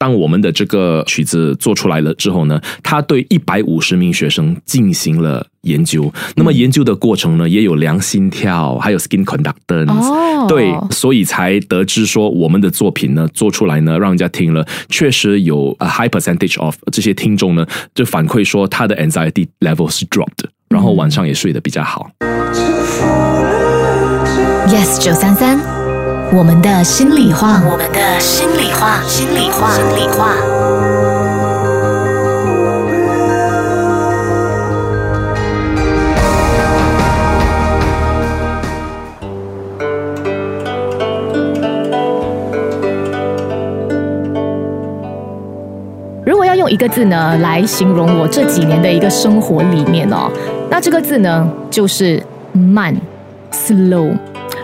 当我们的这个曲子做出来了之后呢，他对一百五十名学生进行了研究。那么研究的过程呢，也有量心跳，还有 skin conductance。哦对，所以才得知说我们的作品呢做出来呢，让人家听了，确实有 a high percentage of 这些听众呢就反馈说他的 anxiety level 是 dropped，然后晚上也睡得比较好。Yes 九三三，我们的心里话，我们的心里话，心里话，心里话。如果要用一个字呢来形容我这几年的一个生活理念哦，那这个字呢就是慢 （slow）。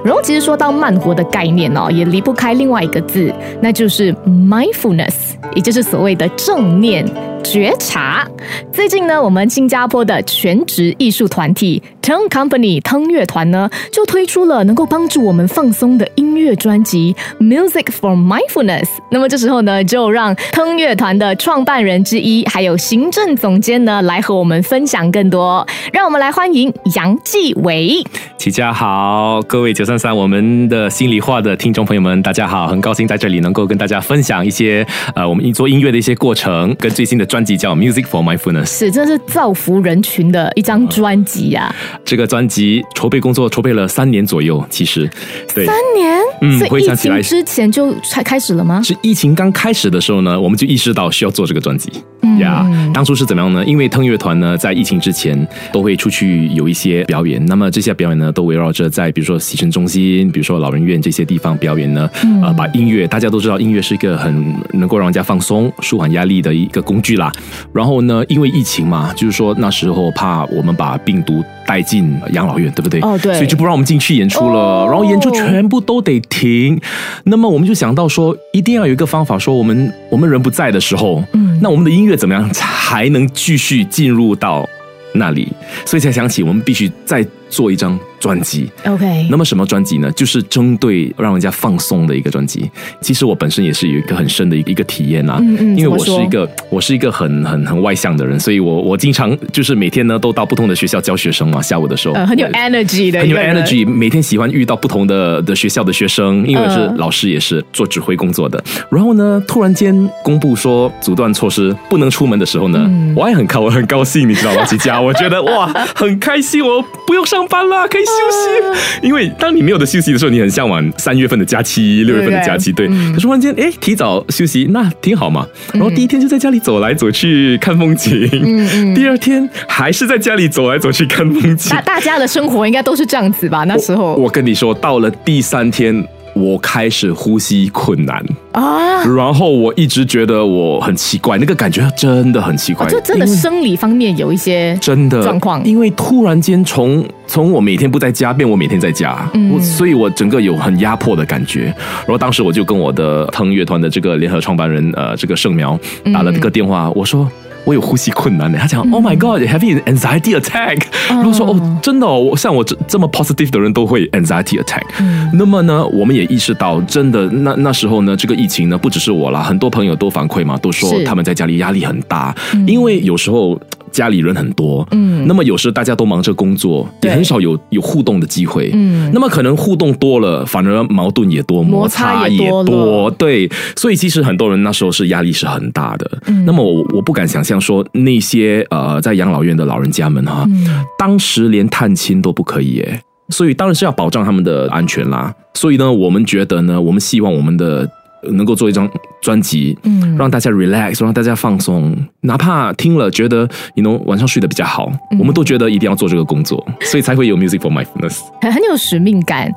然后其实说到慢活的概念哦，也离不开另外一个字，那就是 mindfulness，也就是所谓的正念。觉察。最近呢，我们新加坡的全职艺术团体 Teng Company 腾乐团呢，就推出了能够帮助我们放松的音乐专辑《Music for Mindfulness》。那么这时候呢，就让腾乐团的创办人之一，还有行政总监呢，来和我们分享更多。让我们来欢迎杨继伟。齐家好，各位九三三我们的心里话的听众朋友们，大家好，很高兴在这里能够跟大家分享一些呃我们做音乐的一些过程，跟最新的专辑叫《Music for Mindfulness》。是，真是造福人群的一张专辑呀、这个专辑筹备工作筹备了三年左右，其实对。三年，嗯疫回想起来情之前就才开始了吗？是疫情刚开始的时候呢，我们就意识到需要做这个专辑。嗯呀当初是怎么样呢？因为腾乐团呢，在疫情之前都会出去有一些表演，那么这些表演呢，都围绕着在比如说洗尘中心、比如说老人院这些地方表演呢。嗯呃，把音乐，大家都知道，音乐是一个很能够让人家放松、舒缓压力的一个工具啦。然后呢，因为疫情嘛，就是说那时候怕我们把病毒带进养老院，对不对？哦对所以就不让我们进去演出了，哦然后演出全部都得停。那么我们就想到说，一定要有一个方法，说我们我们人不在的时候，嗯那我们的音乐怎么样才能继续进入到那里？所以才想起我们必须再做一张专辑。OK，那么什么专辑呢？就是针对让人家放松的一个专辑。其实我本身也是有一个很深的一个一个体验啊，嗯嗯因为我是一个我是一个很很很外向的人，所以我我经常就是每天呢都到不同的学校教学生嘛，下午的时候、呃，很有 energy 的很有 energy，每天喜欢遇到不同的的学校的学生，因为是嗯老师，也是做指挥工作的。然后呢，突然间公布说阻断措施不能出门的时候呢，嗯我也很高，我很高兴，你知道吗？琪佳，我觉得哇，很开心，我不用上班啦，可以休息。因为当你没有的休息的时候，你很向往三月份的假期、六月份的假期，对。嗯可是忽然间，哎，提早休息，那挺好嘛。然后第一天就在家里走来走去看风景，嗯嗯第二天还是在家里走来走去看风景大。大家的生活应该都是这样子吧？那时候我跟你说，到了第三天，我开始呼吸困难，啊，然后我一直觉得我很奇怪，那个感觉真的很奇怪，哦就真的生理方面有一些真的状况。因为突然间从从我每天不在家变我每天在家，嗯。我所以我整个有很压迫的感觉。然后当时我就跟我的腾乐团的这个联合创办人呃这个盛苗打了个电话，我说。我有呼吸困难的，他讲、Oh my God，having an anxiety attack。然后说哦，真的哦，我像我这这么 positive 的人都会 anxiety attack。那么呢，我们也意识到，真的那那时候呢，这个疫情呢，不只是我啦，很多朋友都反馈嘛，都说他们在家里压力很大，因为有时候家里人很多，嗯。那么有时大家都忙着工作，也很少有有互动的机会，嗯。那么可能互动多了，反而矛盾也多，摩擦擦也也多对，所以其实很多人那时候是压力是很大的。嗯。那么我我不敢想象说那些呃在养老院的老人家们哈，嗯。当时连探亲都不可以耶。所以当然是要保障他们的安全啦。所以呢，我们觉得呢，我们希望我们的能够做一张专辑，嗯。让大家 relax，让大家放松，哪怕听了觉得你能晚上睡得比较好，嗯。我们都觉得一定要做这个工作，所以才会有 Music for Mindfulness。很 很有使命感，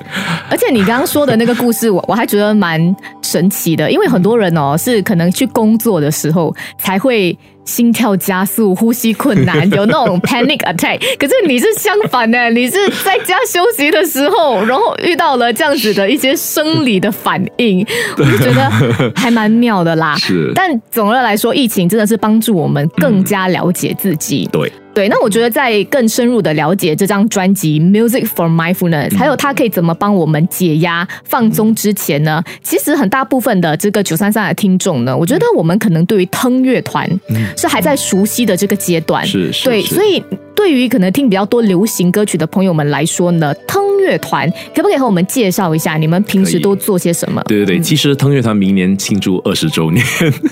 而且你刚刚说的那个故事，我我还觉得蛮神奇的，因为很多人哦是可能去工作的时候才会心跳加速、呼吸困难，有那种 panic attack。可是你是相反的，你是在家休息的时候，然后遇到了这样子的一些生理的反应，我就觉得还蛮妙的啦。是但总的来说，疫情真的是帮助我们更加了解自己。对，对，那我觉得在更深入的了解这张专辑《Music for Mindfulness》，还有它可以怎么帮我们解压、放松之前呢，其实很大部分的这个九三三的听众呢，我觉得我们可能对于腾乐团是还在熟悉的这个阶段，是是对，所以对于可能听比较多流行歌曲的朋友们来说呢，腾乐团可不可以和我们介绍一下你们平时都做些什么？对对对，其实腾乐团明年庆祝二十周年，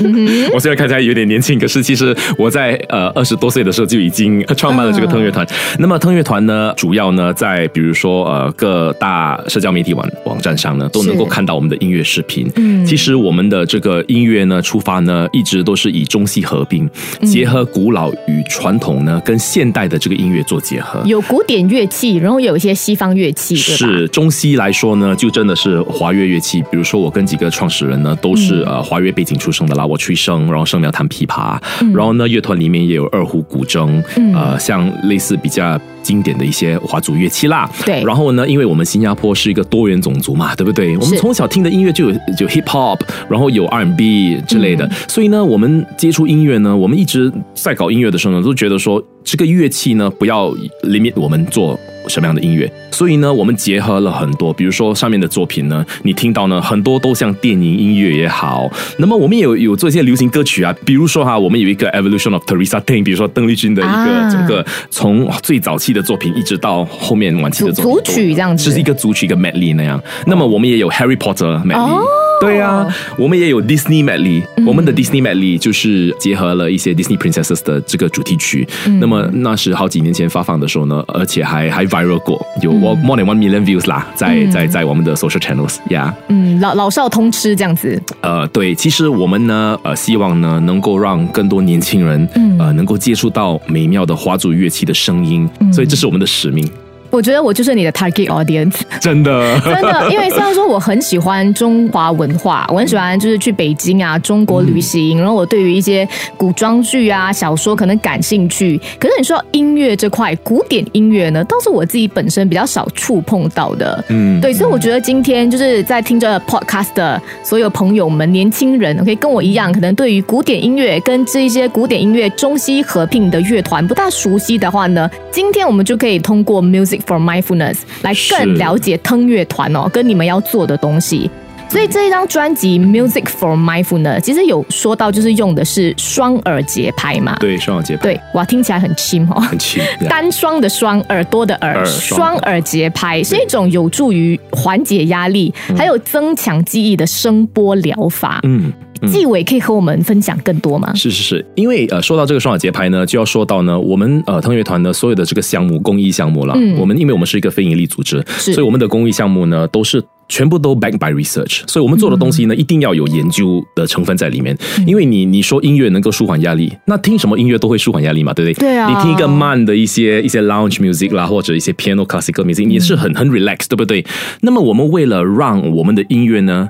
我虽然看起来有点年轻，可是其实我在呃二十多岁的时候就已经创办了这个腾乐团。那么腾乐团呢，主要呢在比如说呃各大社交媒体网网站上呢，都能够看到我们的音乐视频。嗯。其实我们的这个音乐呢，出发呢一直都是以中西合并，结合古老与传统呢，跟现代的这个音乐做结合。有古典乐器，然后有一些西方乐器，是中西来说呢，就真的是华乐乐器。比如说，我跟几个创始人呢，都是、呃华乐背景出生的啦。我吹笙，然后生苗弹琵琶，然后呢，乐团里面也有二胡、古筝，呃，像类似比较经典的一些华族乐器啦。对然后呢，因为我们新加坡是一个多元种族嘛，对不对？我们从小听的音乐就有就 hip hop，然后有 R&B 之类的，所以呢，我们接触音乐呢，我们一直在搞音乐的时候呢，都觉得说这个乐器呢，不要 limit 我们做什么样的音乐。所以呢，我们结合了很多，比如说上面的作品呢，你听到呢，很多都像电影音乐也好。那么我们也有有做一些流行歌曲啊，比如说哈，我们有一个 Evolution of Teresa Teng，比如说邓丽君的一个啊整个从最早期的作品一直到后面晚期的作品组组曲这样子就是一个组曲一个 medley 那样。那么我们也有 Harry Potter medley。哦对啊，我们也有 Disney medley，、我们的 Disney medley 就是结合了一些 Disney princesses 的这个主题曲。那么那是好几年前发放的时候呢，而且还还 viral 过，有 more than one million views 啦，在、在在我们的 social channels 呀、嗯，老老少通吃这样子。呃，对，其实我们呢，呃，希望呢，能够让更多年轻人，呃，能够接触到美妙的华族乐器的声音，所以这是我们的使命，我觉得我就是你的 target audience，真的。真的，因为虽然说我很喜欢中华文化，我很喜欢就是去北京啊、中国旅行，然后我对于一些古装剧啊、小说可能感兴趣。可是你说音乐这块，古典音乐呢，倒是我自己本身比较少触碰到的。嗯，对，所以我觉得今天就是在听着 podcast 的所有朋友们，年轻人，OK，跟我一样，可能对于古典音乐跟这一些古典音乐中西合并的乐团不大熟悉的话呢，今天我们就可以通过 Music for Mindfulness 来更是了解腾乐团哦，跟你们要做的东西。所以这一张专辑《Music for Mindfulness》其实有说到，就是用的是双耳节拍嘛。对，双耳节拍对，哇，听起来很轻哦。很轻，单双的双，耳朵的耳，耳双耳节拍是一种有助于缓解压力，还有增强记忆的声波疗法。嗯。纪委可以和我们分享更多吗？是是是，因为呃，说到这个双耳节拍呢，就要说到呢，我们呃腾乐团的所有的这个项目公益项目啦，嗯我们因为我们是一个非盈利组织，所以我们的公益项目呢都是。全部都 backed by research，所以我们做的东西呢，一定要有研究的成分在里面。因为你你说音乐能够舒缓压力，那听什么音乐都会舒缓压力嘛，对不对？对啊你听一个慢的一些一些 lounge music 啦，或者一些 piano classical music，你是很很 relax，对不对？那么我们为了让我们的音乐呢。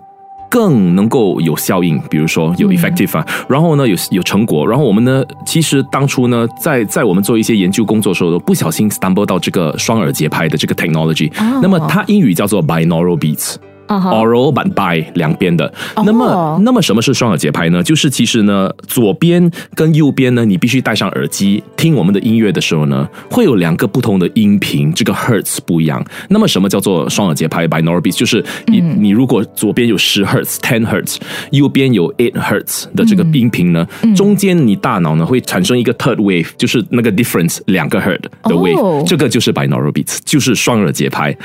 更能够有效应，比如说有 effective 啊，然后呢有有成果，然后我们呢，其实当初呢，在在我们做一些研究工作的时候，都不小心 stumble 到这个双耳节拍的这个 technology，、哦。那么它英语叫做 binaural beats。啊哈 oral but by 两边的。哦那么，那么什么是双耳节拍呢？就是其实呢，左边跟右边呢，你必须戴上耳机听我们的音乐的时候呢，会有两个不同的音频，这个 hertz 不一样。那么什么叫做双耳节拍 binaural beats？就是你、你如果左边有十 hertz ten hertz，右边有 eight hertz 的这个音频呢，中间你大脑呢会产生一个 third wave，就是那个 difference 两个 hertz 的 wave，、哦这个就是 binaural beats，就是双耳节拍。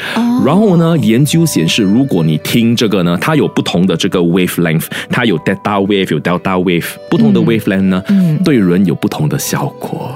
然后呢，研究显示，如果你听这个呢，它有不同的这个 wavelength，它有 delta wave，有 delta wave，不同的 wavelength 呢，对人有不同的效果。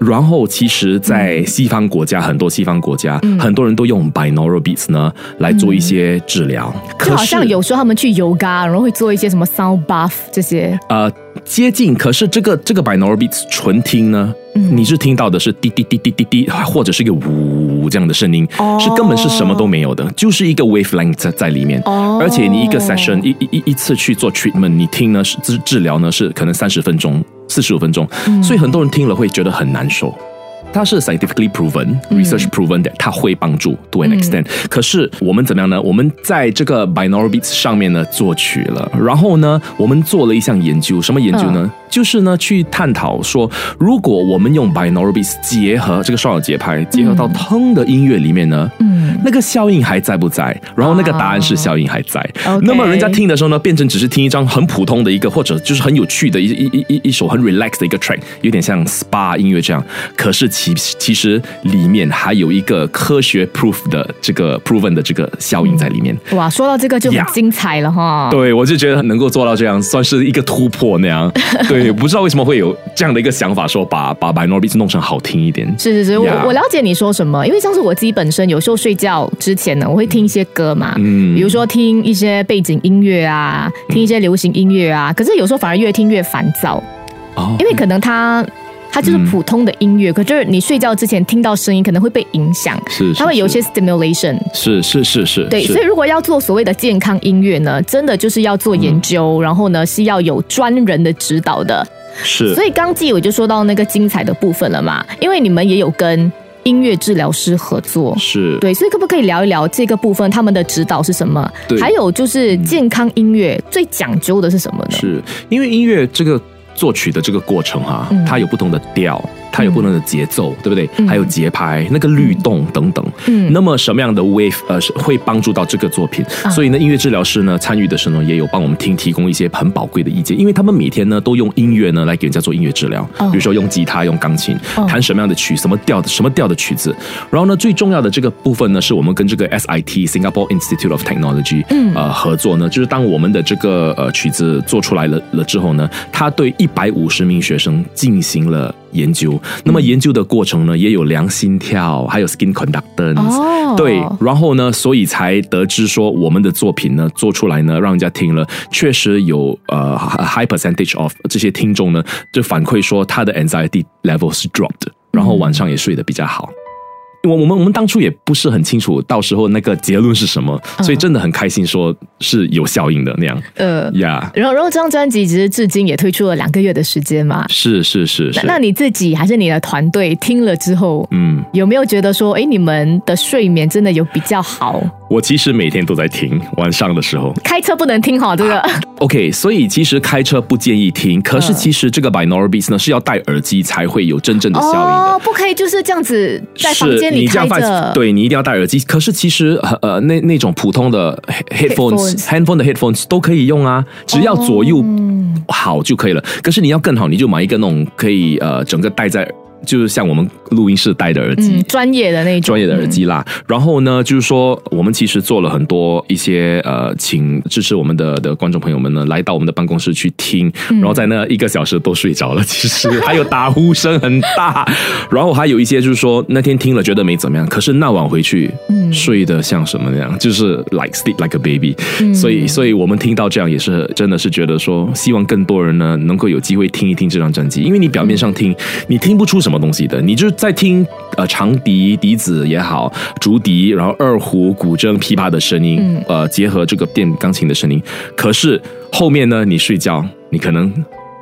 然后其实，在西方国家，很多西方国家，很多人都用 binaural beats 呢来做一些治疗，就好像有时候他们去 yoga，然后会做一些什么 sound buff 这些。呃接近，可是这个这个 binaural beats 纯听呢，你是听到的是滴滴滴滴滴滴，或者是一个呜这样的声音，哦。是根本是什么都没有的，就是一个 wavelength 在在里面。哦。而且你一个 session 一一一一次去做 treatment，你听呢是治治疗呢是可能三十分钟、四十五分钟，所以很多人听了会觉得很难受。它是 scientifically proven、research proven 的，它会帮助 to an extent、可是我们怎么样呢？我们在这个 binaural beats 上面呢作曲了，然后呢，我们做了一项研究，什么研究呢？就是呢去探讨说，如果我们用 binaural beats 结合这个双耳节拍，结合到通的音乐里面呢，嗯，那个效应还在不在？然后那个答案是效应还在。那么人家听的时候呢，变成只是听一张很普通的一个，或者就是很有趣的一一一一一首很 relax 的一个 track，有点像 SPA 音乐这样。可是其其实里面还有一个科学 proof 的这个 proven 的这个效应在里面。哇，说到这个就很精彩了哈。对，我就觉得能够做到这样，算是一个突破那样。对，不知道为什么会有这样的一个想法，说把把 binaural beats 弄成好听一点。是是是，我我了解你说什么，因为像是我自己本身有时候睡觉之前呢，我会听一些歌嘛，嗯比如说听一些背景音乐啊，听一些流行音乐啊，可是有时候反而越听越烦躁，哦因为可能它它就是普通的音乐，可是你睡觉之前听到声音可能会被影响，是是它会有一些 stimulation。是是是是，对，所以如果要做所谓的健康音乐呢，真的就是要做研究，然后呢是要有专人的指导的。是所以刚季我就说到那个精彩的部分了嘛，因为你们也有跟音乐治疗师合作。是对，所以可不可以聊一聊这个部分，他们的指导是什么？对还有就是健康音乐最讲究的是什么呢？是因为音乐这个作曲的这个过程哈、嗯。它有不同的调，它有不同的节奏，对不对？嗯还有节拍、那个律动等等。嗯那么什么样的 wave 呃是会帮助到这个作品？啊所以呢，音乐治疗师呢参与的时候呢，也有帮我们听提供一些很宝贵的意见，因为他们每天呢都用音乐呢来给人家做音乐治疗，哦比如说用吉他、用钢琴哦弹什么样的曲、什么调的什么调的曲子。然后呢，最重要的这个部分呢，是我们跟这个 SIT Singapore Institute of Technology 嗯呃合作呢，就是当我们的这个呃曲子做出来了了之后呢，他对一百五十名学生进行了研究。那么研究的过程呢，也有量心跳，还有 skin conductance，、哦对，然后呢，所以才得知说我们的作品呢做出来呢，让人家听了，确实有呃 high percentage of 这些听众呢，就反馈说他的 anxiety level 是 dropped，然后晚上也睡得比较好。我我们我们当初也不是很清楚，到时候那个结论是什么，所以真的很开心，说是有效应的那样呃，呀。然后然后这张专辑其实至今也推出了两个月的时间嘛。是是是是，那那你自己还是你的团队听了之后，嗯，有没有觉得说，哎，你们的睡眠真的有比较好？我其实每天都在听，晚上的时候。开车不能听哈这个，OK，所以其实开车不建议听，可是嗯其实这个 binaural beats 呢是要戴耳机才会有真正的效应的。哦，不可以就是这样子在房间里你这样放开着，，对你一定要戴耳机。可是其实呃呃那那种普通的 he- headphones、Headphones handphone 的 headphones 都可以用啊，只要左右好就可以了。可是你要更好，你就买一个那种可以呃整个戴在，就是像我们录音室戴的耳机。嗯，专业的那种，专业的耳机啦，然后呢，就是说，我们其实做了很多一些呃，请支持我们的的观众朋友们呢，来到我们的办公室去听，然后在那一个小时都睡着了，其实还有打呼声很大，然后还有一些就是说那天听了觉得没怎么样，可是那晚回去，嗯。睡得像什么那样，就是 like sleep like a baby，、所以所以我们听到这样也是真的是觉得说，希望更多人呢能够有机会听一听这张专辑，因为你表面上听，你听不出什么东西的，你就是在听呃长笛、笛子也好，竹笛，然后二胡、古筝、琵琶的声音，嗯。呃，结合这个电钢琴的声音，可是后面呢，你睡觉，你可能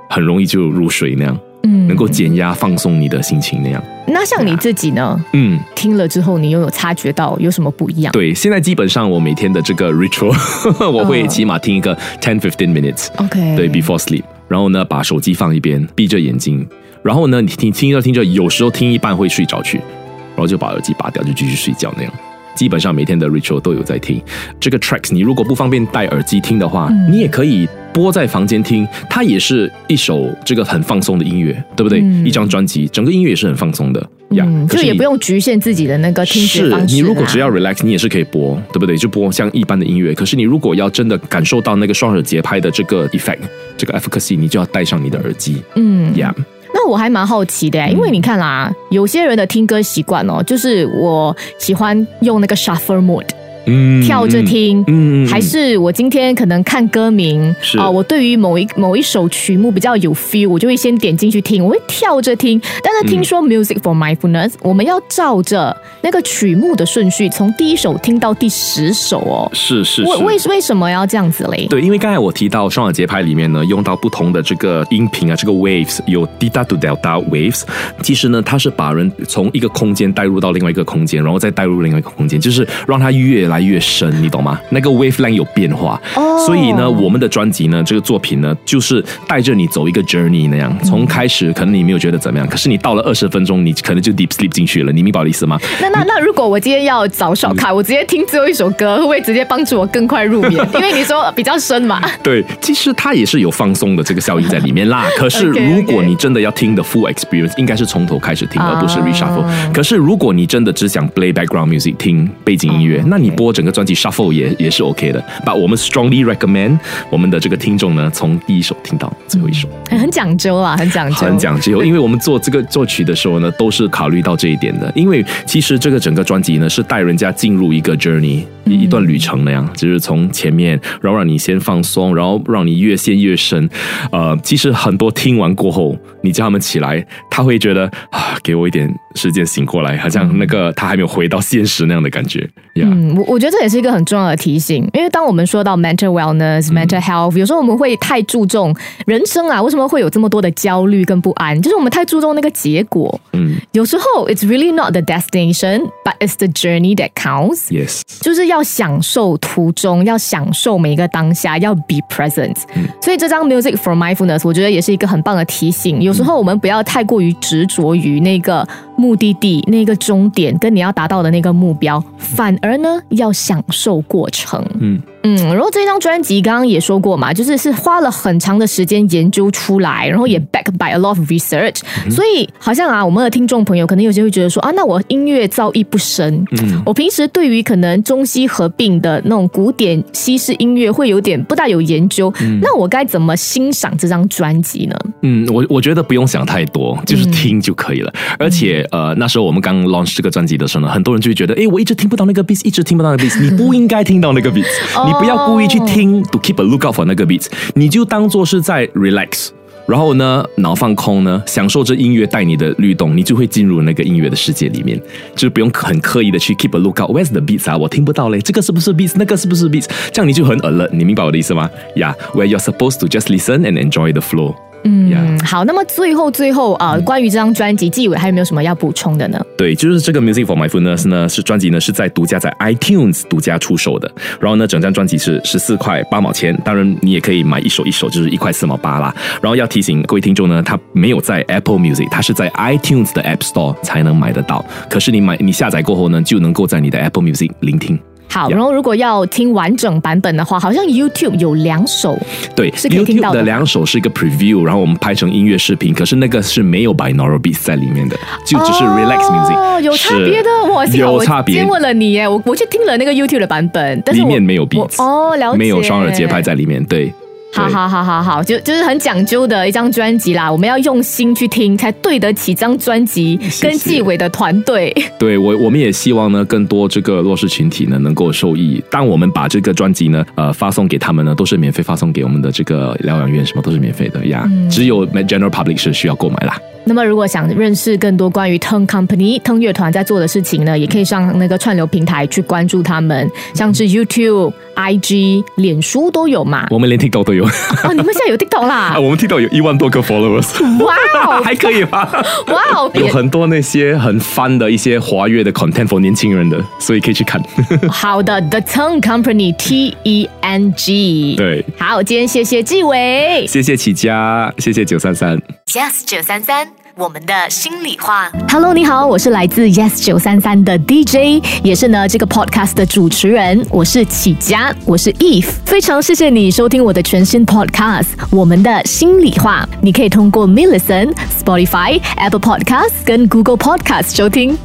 很容易就入睡那样，嗯。能够减压、放松你的心情那样，那像你自己呢？嗯。听了之后，你又有察觉到有什么不一样？对，现在基本上我每天的这个 ritual，我会嗯起码听一个 ten fifteen minutes，、，OK，对，before sleep，然后呢把手机放一边，闭着眼睛，然后呢你听听着听着，有时候听一半会睡着去，然后就把耳机拔掉，就继续睡觉那样。基本上每天的 ritual 都有在听这个 tracks。你如果不方便戴耳机听的话，嗯你也可以播在房间听，它也是一首这个很放松的音乐，对不对？嗯一张专辑，整个音乐也是很放松的呀。嗯，就也不用局限自己的那个听觉是方式啦你如果只要 relax，你也是可以播，对不对？就播像一般的音乐。可是你如果要真的感受到那个双耳节拍的这个 effect，这个 efficacy，你就要戴上你的耳机嗯呀。那那我还蛮好奇的，因为你看啦，有些人的听歌习惯哦，就是我喜欢用那个 shuffle mode。嗯跳着听，嗯还是我今天可能看歌名是啊、我对于某一某一首曲目比较有 feel，我就会先点进去听，我会跳着听。但是听说 Music for Mindfulness，、我们要照着那个曲目的顺序，从第一首听到第十首哦。是是为为是。为什么要这样子嘞？对，因为刚才我提到双耳节拍里面呢，用到不同的这个音频啊，这个 waves 有 theta to delta waves，其实呢，它是把人从一个空间带入到另外一个空间，然后再带入另外一个空间，就是让它越来越深，你懂吗？那个 wavelength 有变化，哦所以呢，我们的专辑呢，这个作品呢，就是带着你走一个 journey 那样，从开始可能你没有觉得怎么样，可是你到了二十分钟，你可能就 deep sleep 进去了，你明白我的意思吗？那那那如果我今天要找小卡，我直接听最后一首歌，会不会直接帮助我更快入眠？因为你说比较深嘛。对，其实它也是有放松的这个效应在里面啦。可是如果你真的要听的 full experience，应该是从头开始听，啊而不是 reshuffle。可是如果你真的只想 play background music 听背景音啊乐，那你播整个专辑 shuffle 也也是 OK 的。，But 我们 strongly recommend 我们的这个听众呢，从第一首听到最后一首。很讲究啊，很讲究，很讲究，因为我们做这个作曲的时候呢，都是考虑到这一点的。因为其实这个整个专辑呢，是带人家进入一个 journey，一一段旅程那样，就是从前面，然后让你先放松，然后让你越陷越深。呃，其实很多听完过后，你叫他们起来，他会觉得啊，给我一点时间醒过来，好像那个他还没有回到现实那样的感觉呀。嗯，我我觉得这也是一个很重要的提醒，因为当我们说到 mental wellness、mental health，有时候我们会太注重人生啊，为什么会有这么多的焦虑跟不安？就是我们太注重那个结果。嗯有时候 it's really not the destination, but it's the journey that counts。，yes，就是要享受途中，要享受每一个当下，要 be present。所以这张 Music for Mindfulness，我觉得也是一个很棒的提醒。有时候我们不要太过于执着于那个目的地、那个终点，跟你要达到的那个目标，反而呢要享受过程。嗯嗯，然后这张专辑刚刚也说过嘛，就是是花了很长的时间研究出来，然后也 back by a lot of research，、所以好像啊，我们的听众朋友可能有些会觉得说啊，那我音乐造诣不深，嗯。我平时对于可能中西合并的那种古典西式音乐会有点不大有研究，那我该怎么欣赏这张专辑呢？嗯，我我觉得不用想太多，就是听就可以了。而且呃，那时候我们刚 launch 这个专辑的时候呢，很多人就会觉得，诶，我一直听不到那个 beats，一直听不到那个 beats，你不应该听到那个 beats，、你不要故意去听 to keep a lookout for 那个 beats，你就当做是在 relax。然后呢，脑放空呢，享受着音乐带你的律动，你就会进入那个音乐的世界里面，就是不用很刻意的去 keep a lookout。Where's the beats 啊？我听不到嘞，这个是不是 beats？那个是不是 beats？这样你就很 alert，你明白我的意思吗？Yeah，where you're supposed to just listen and enjoy the flow。嗯嗯，好，那么最后最后啊、呃关于这张专辑，纪委还有没有什么要补充的呢？对，就是这个 Music for Mindfulness 呢，是专辑呢是在独家在 iTunes 独家出售的。然后呢，整张专辑是十四块八毛钱，当然你也可以买一首一首，就是一块四毛八啦。然后要提醒各位听众呢，它没有在 Apple Music，它是在 iTunes 的 App Store 才能买得到。可是你买你下载过后呢，就能够在你的 Apple Music 聆听。好，然后如果要听完整版本的话，好像 YouTube 有两首，对是可以听到，YouTube 的的两首是一个 preview，然后我们拍成音乐视频，可是那个是没有 binaural beats 在里面的，就只是 relax music，、哦，有差别的，我有差别。问了你耶，我我去听了那个 YouTube 的版本，但是里面没有 beats，哦，了解，没有双耳节拍。在里面，对。好好好好好，就就是很讲究的一张专辑啦，我们要用心去听，才对得起这张专辑跟纪委的团队。对我，我们也希望呢，更多这个弱势群体呢能够受益。当我们把这个专辑呢，呃，发送给他们呢，都是免费发送给我们的这个疗养院，什么都是免费的呀。嗯只有 general public 是需要购买啦。那么，如果想认识更多关于 Tone Company、Tone 乐团在做的事情呢，也可以上那个串流平台去关注他们，像是 YouTube、IG、脸书都有嘛。我们连 TikTok 都有哦，你们现在有 TikTok 啦 啊，？我们 TikTok 有一万多个 followers，哇哦，还可以吧？哇哦，有很多那些很 fun 的一些活跃的 content for 年轻人的，所以可以去看。好的，The Tone Company T E N G。对，好，今天谢谢纪委。谢谢起家，谢谢九三三。Yes 九三三，我们的心里话。Hello，你好，我是来自 Yes 九三三的 DJ，也是呢这个 podcast 的主持人，我是启佳，我是 Eve，非常谢谢你收听我的全新 podcast《我们的心里话》，你可以通过 m i l l i c e n t Spotify、Apple Podcast 跟 Google Podcast 收听。